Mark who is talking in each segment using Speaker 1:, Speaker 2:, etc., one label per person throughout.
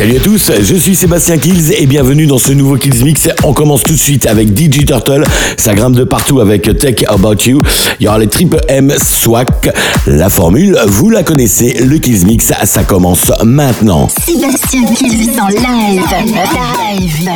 Speaker 1: Salut à tous, je suis Sébastien Kills et bienvenue dans ce nouveau Kills Mix. On commence tout de suite avec DJ Turtle, ça grimpe de partout avec Tech About You. Il y aura les Triple M SWAC. La formule, vous la connaissez, le Kills Mix, ça commence maintenant.
Speaker 2: Sébastien Kills en live. Live.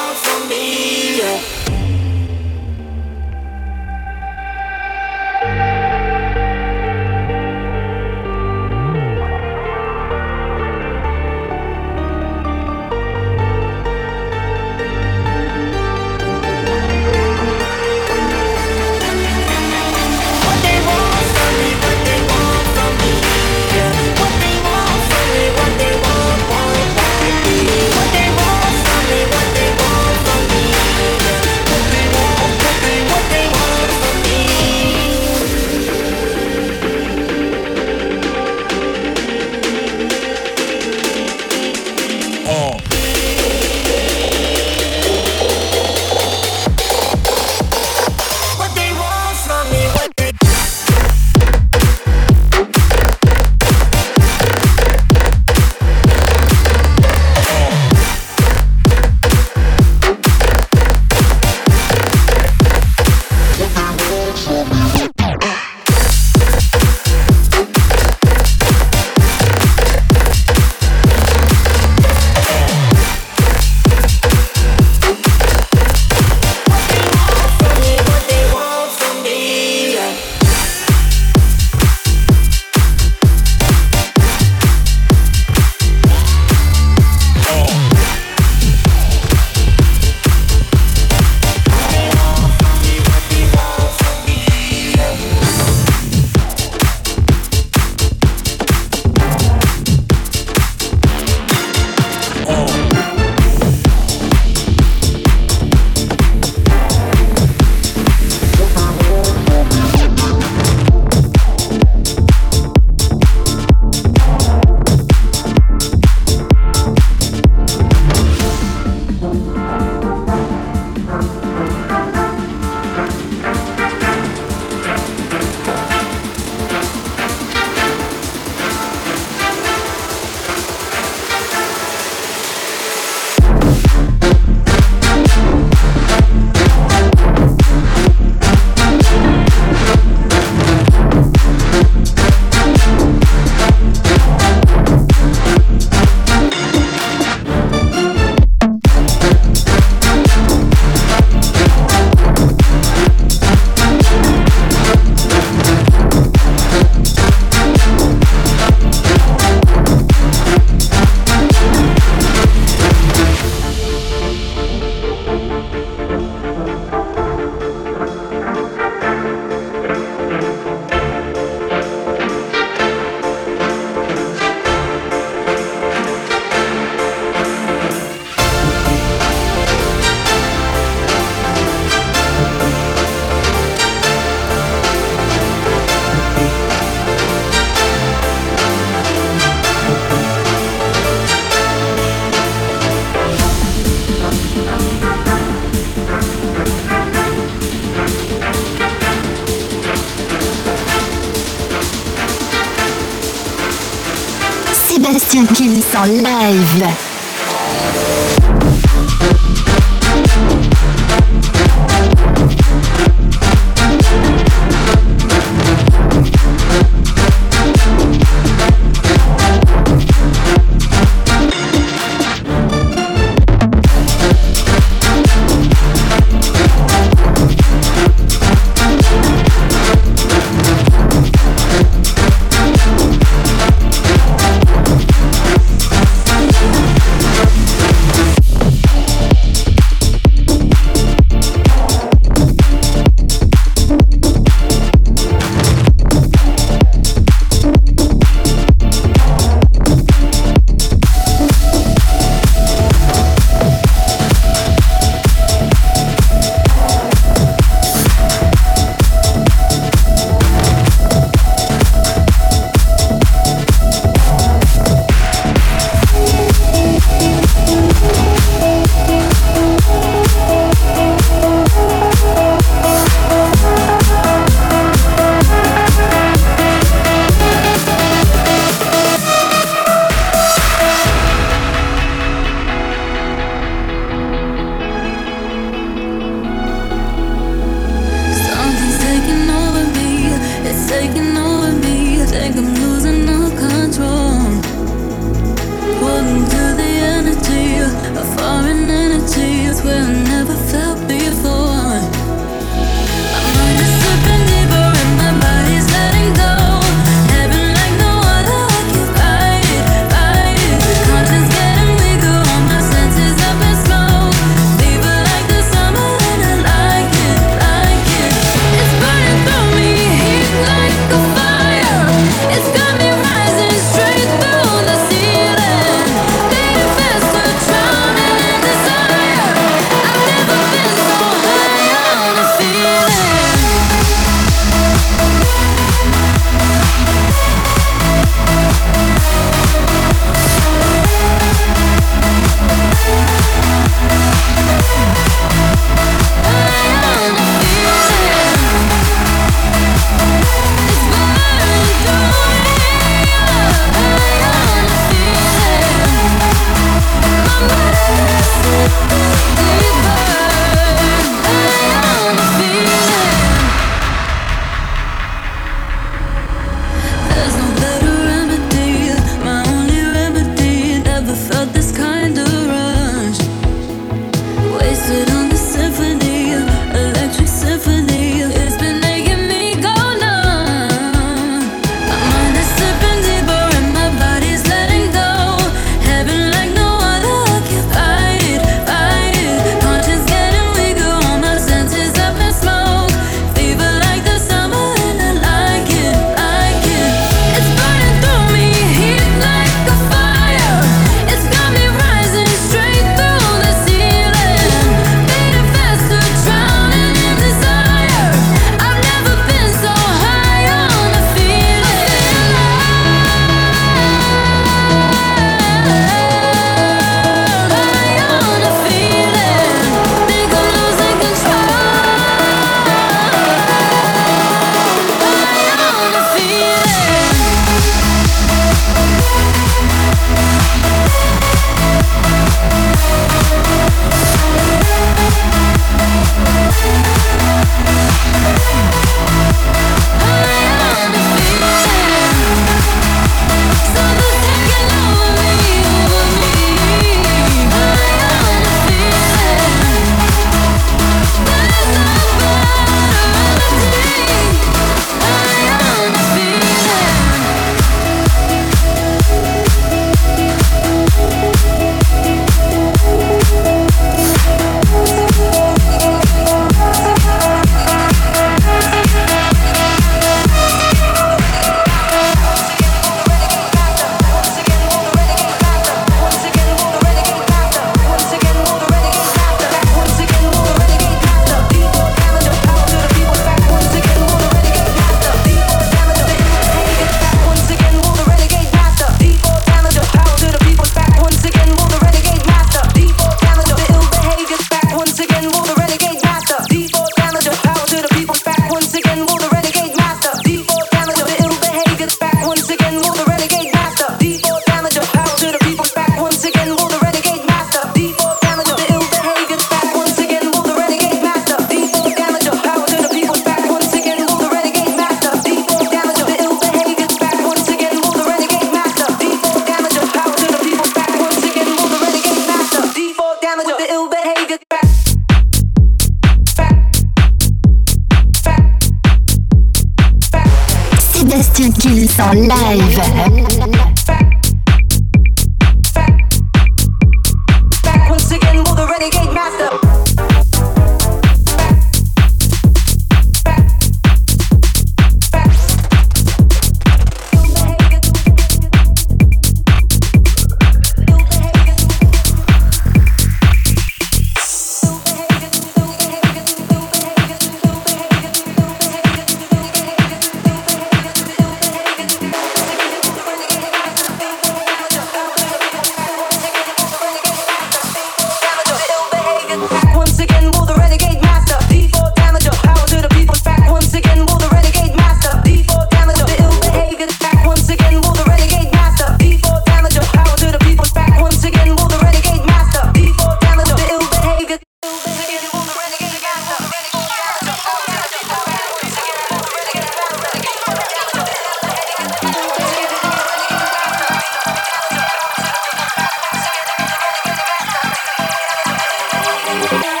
Speaker 3: Müzik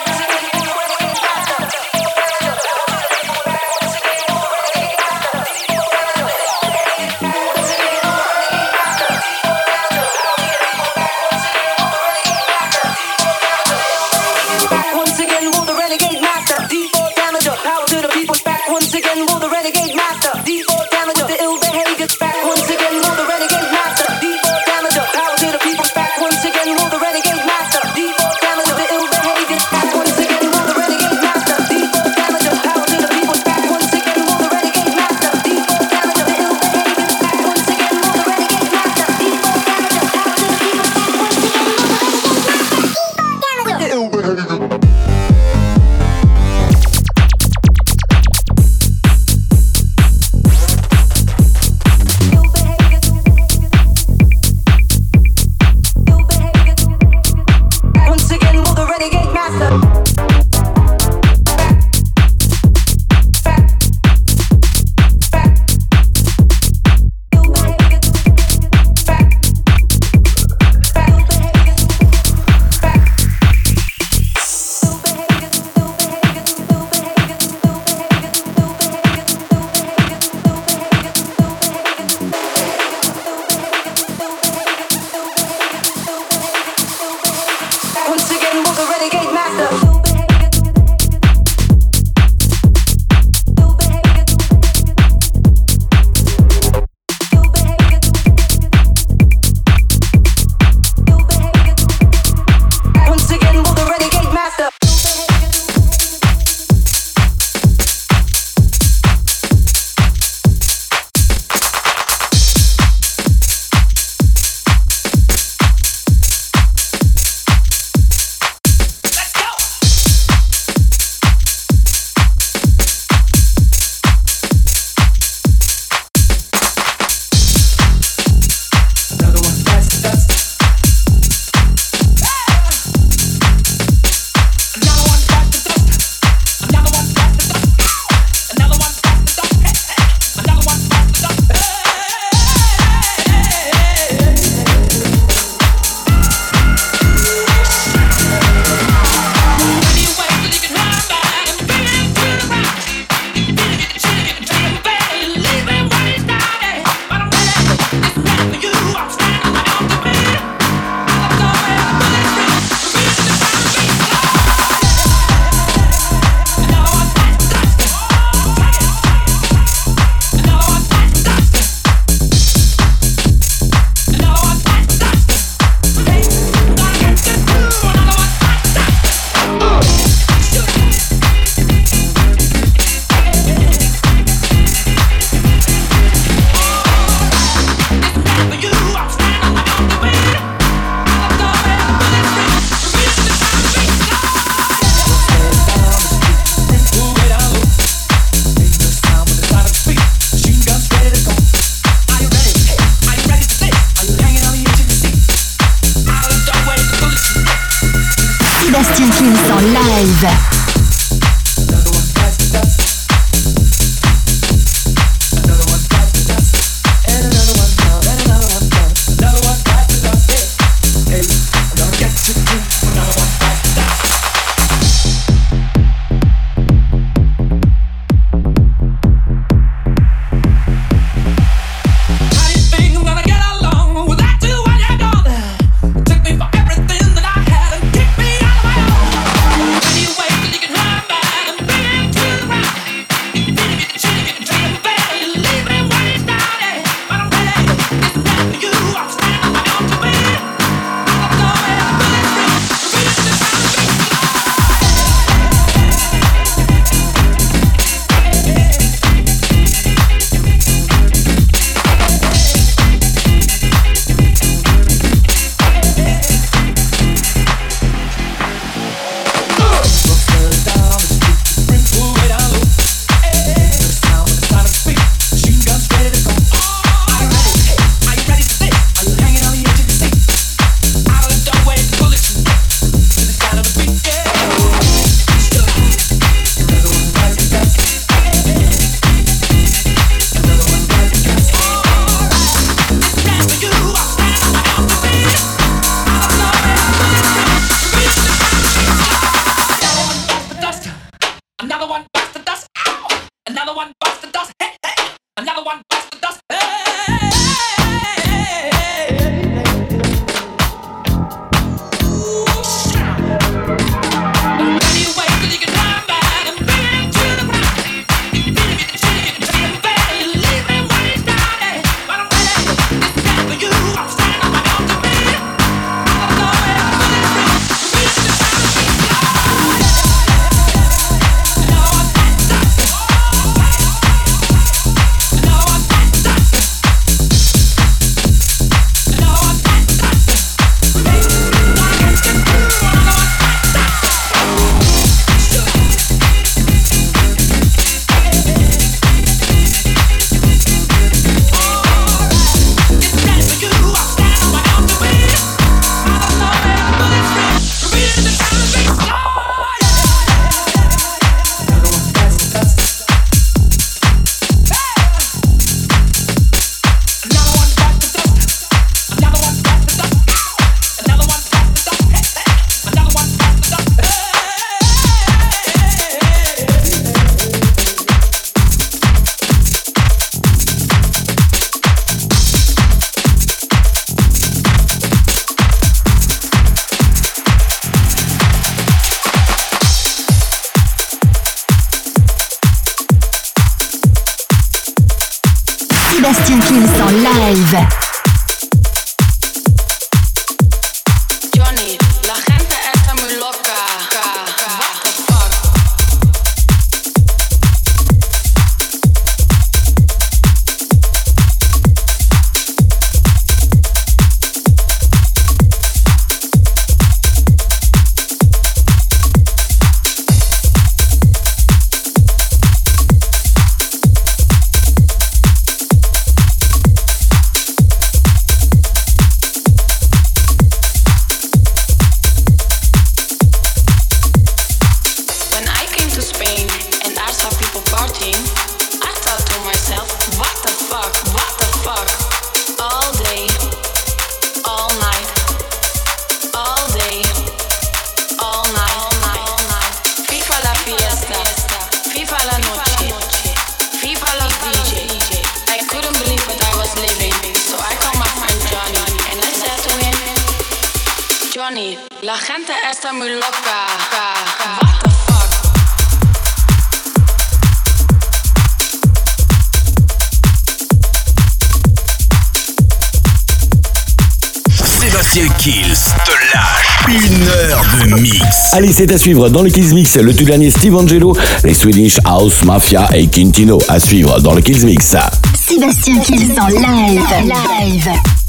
Speaker 1: Allez, c'est à suivre dans le Kills Mix, le tout dernier Steve Angelo, les Swedish House Mafia et Quintino à suivre dans le Kills Mix.
Speaker 4: Sébastien Kills en live. live.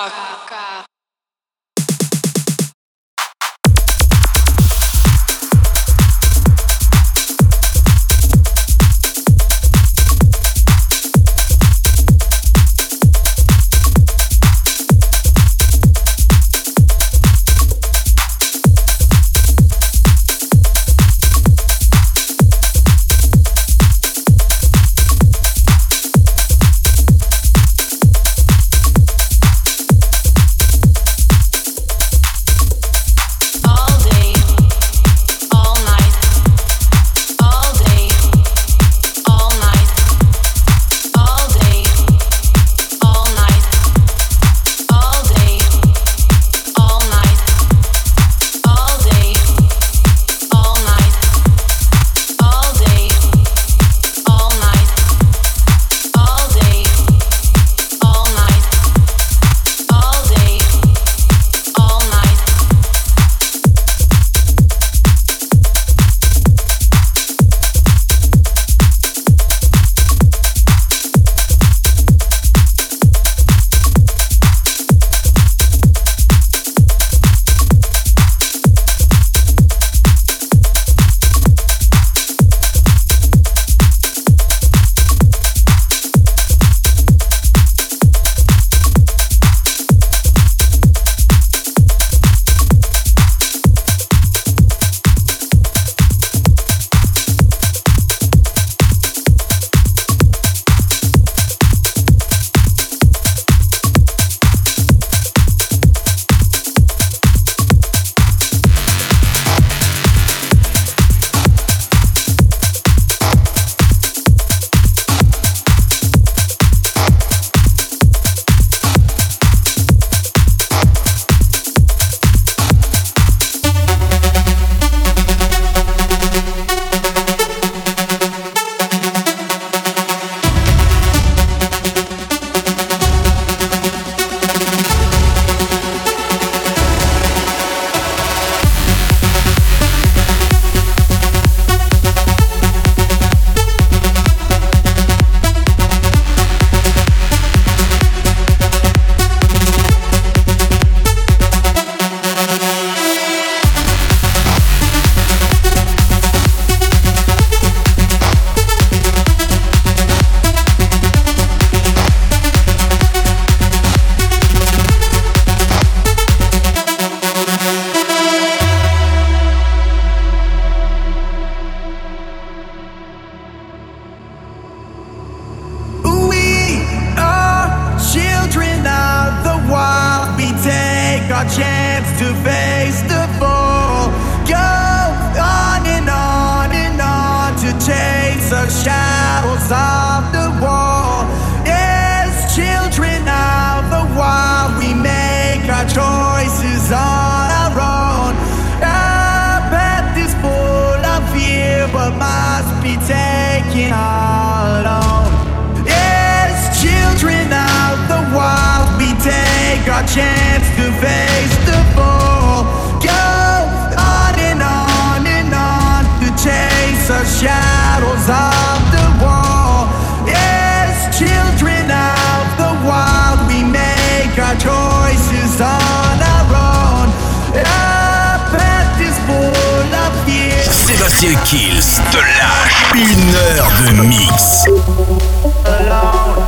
Speaker 3: What
Speaker 5: Sébastien Kills te lâche une heure de mix.
Speaker 6: Alone.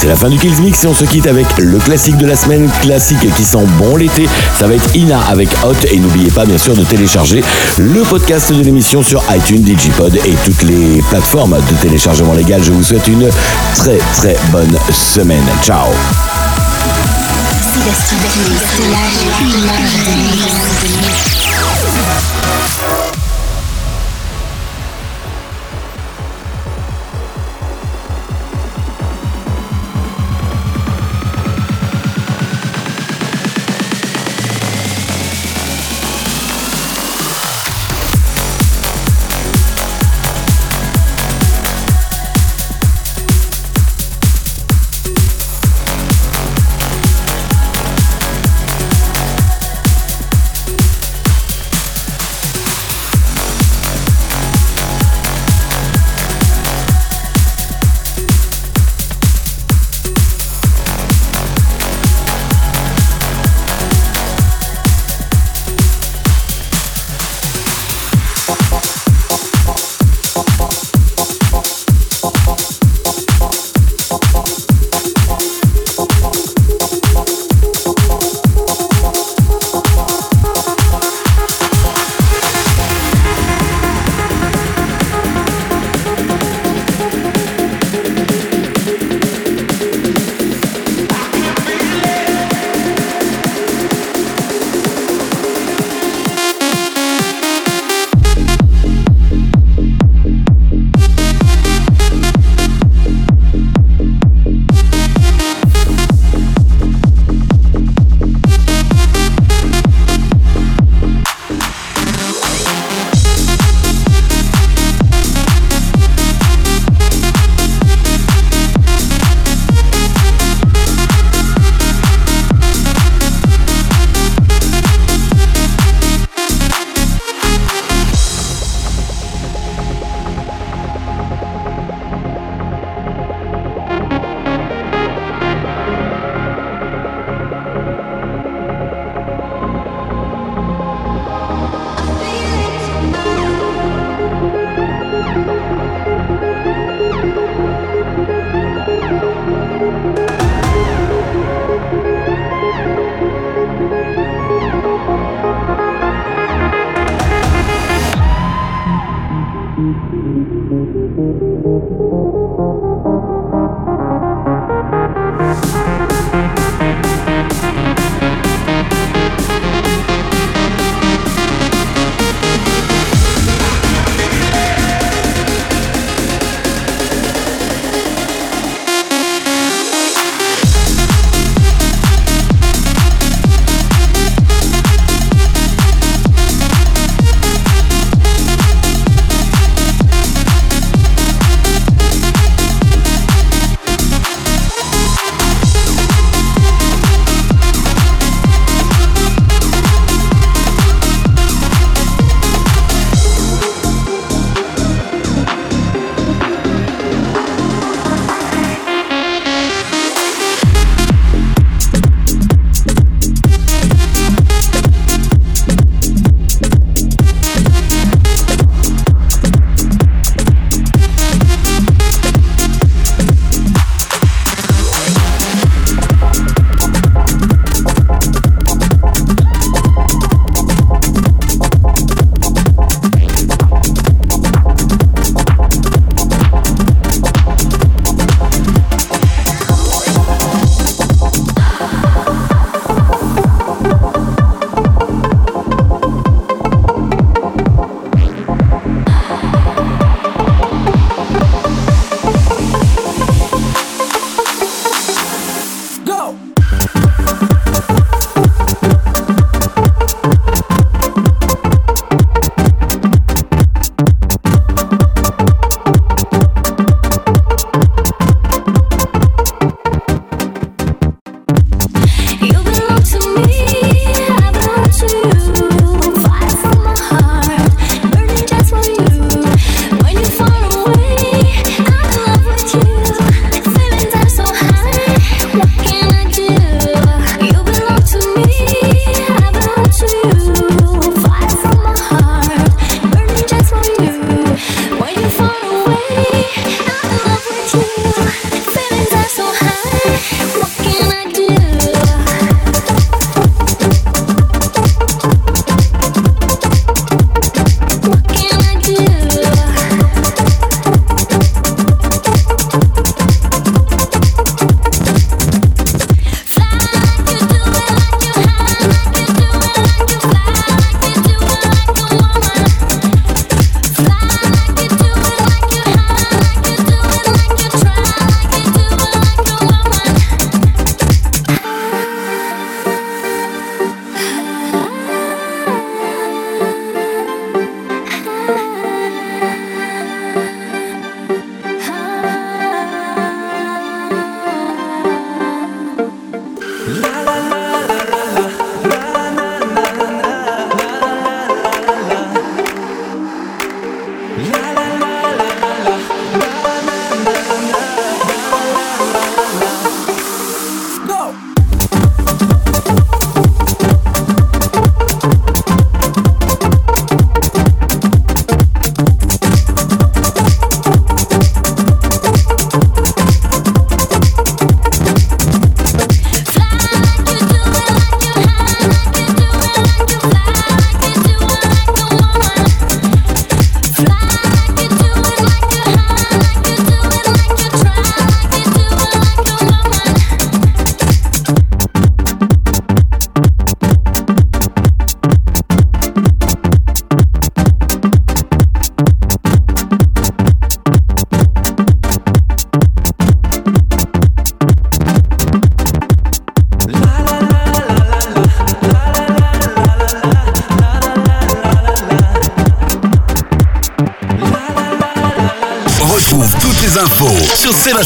Speaker 1: C'est la fin du Killsmix et on se quitte avec le classique de la semaine, classique qui sent bon l'été. Ça va être Ina avec Hot et n'oubliez pas bien sûr de télécharger le podcast de l'émission sur iTunes, Digipod et toutes les plateformes de téléchargement légal. Je vous souhaite une très très bonne semaine. Ciao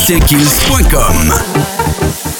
Speaker 5: SébastienKills.com.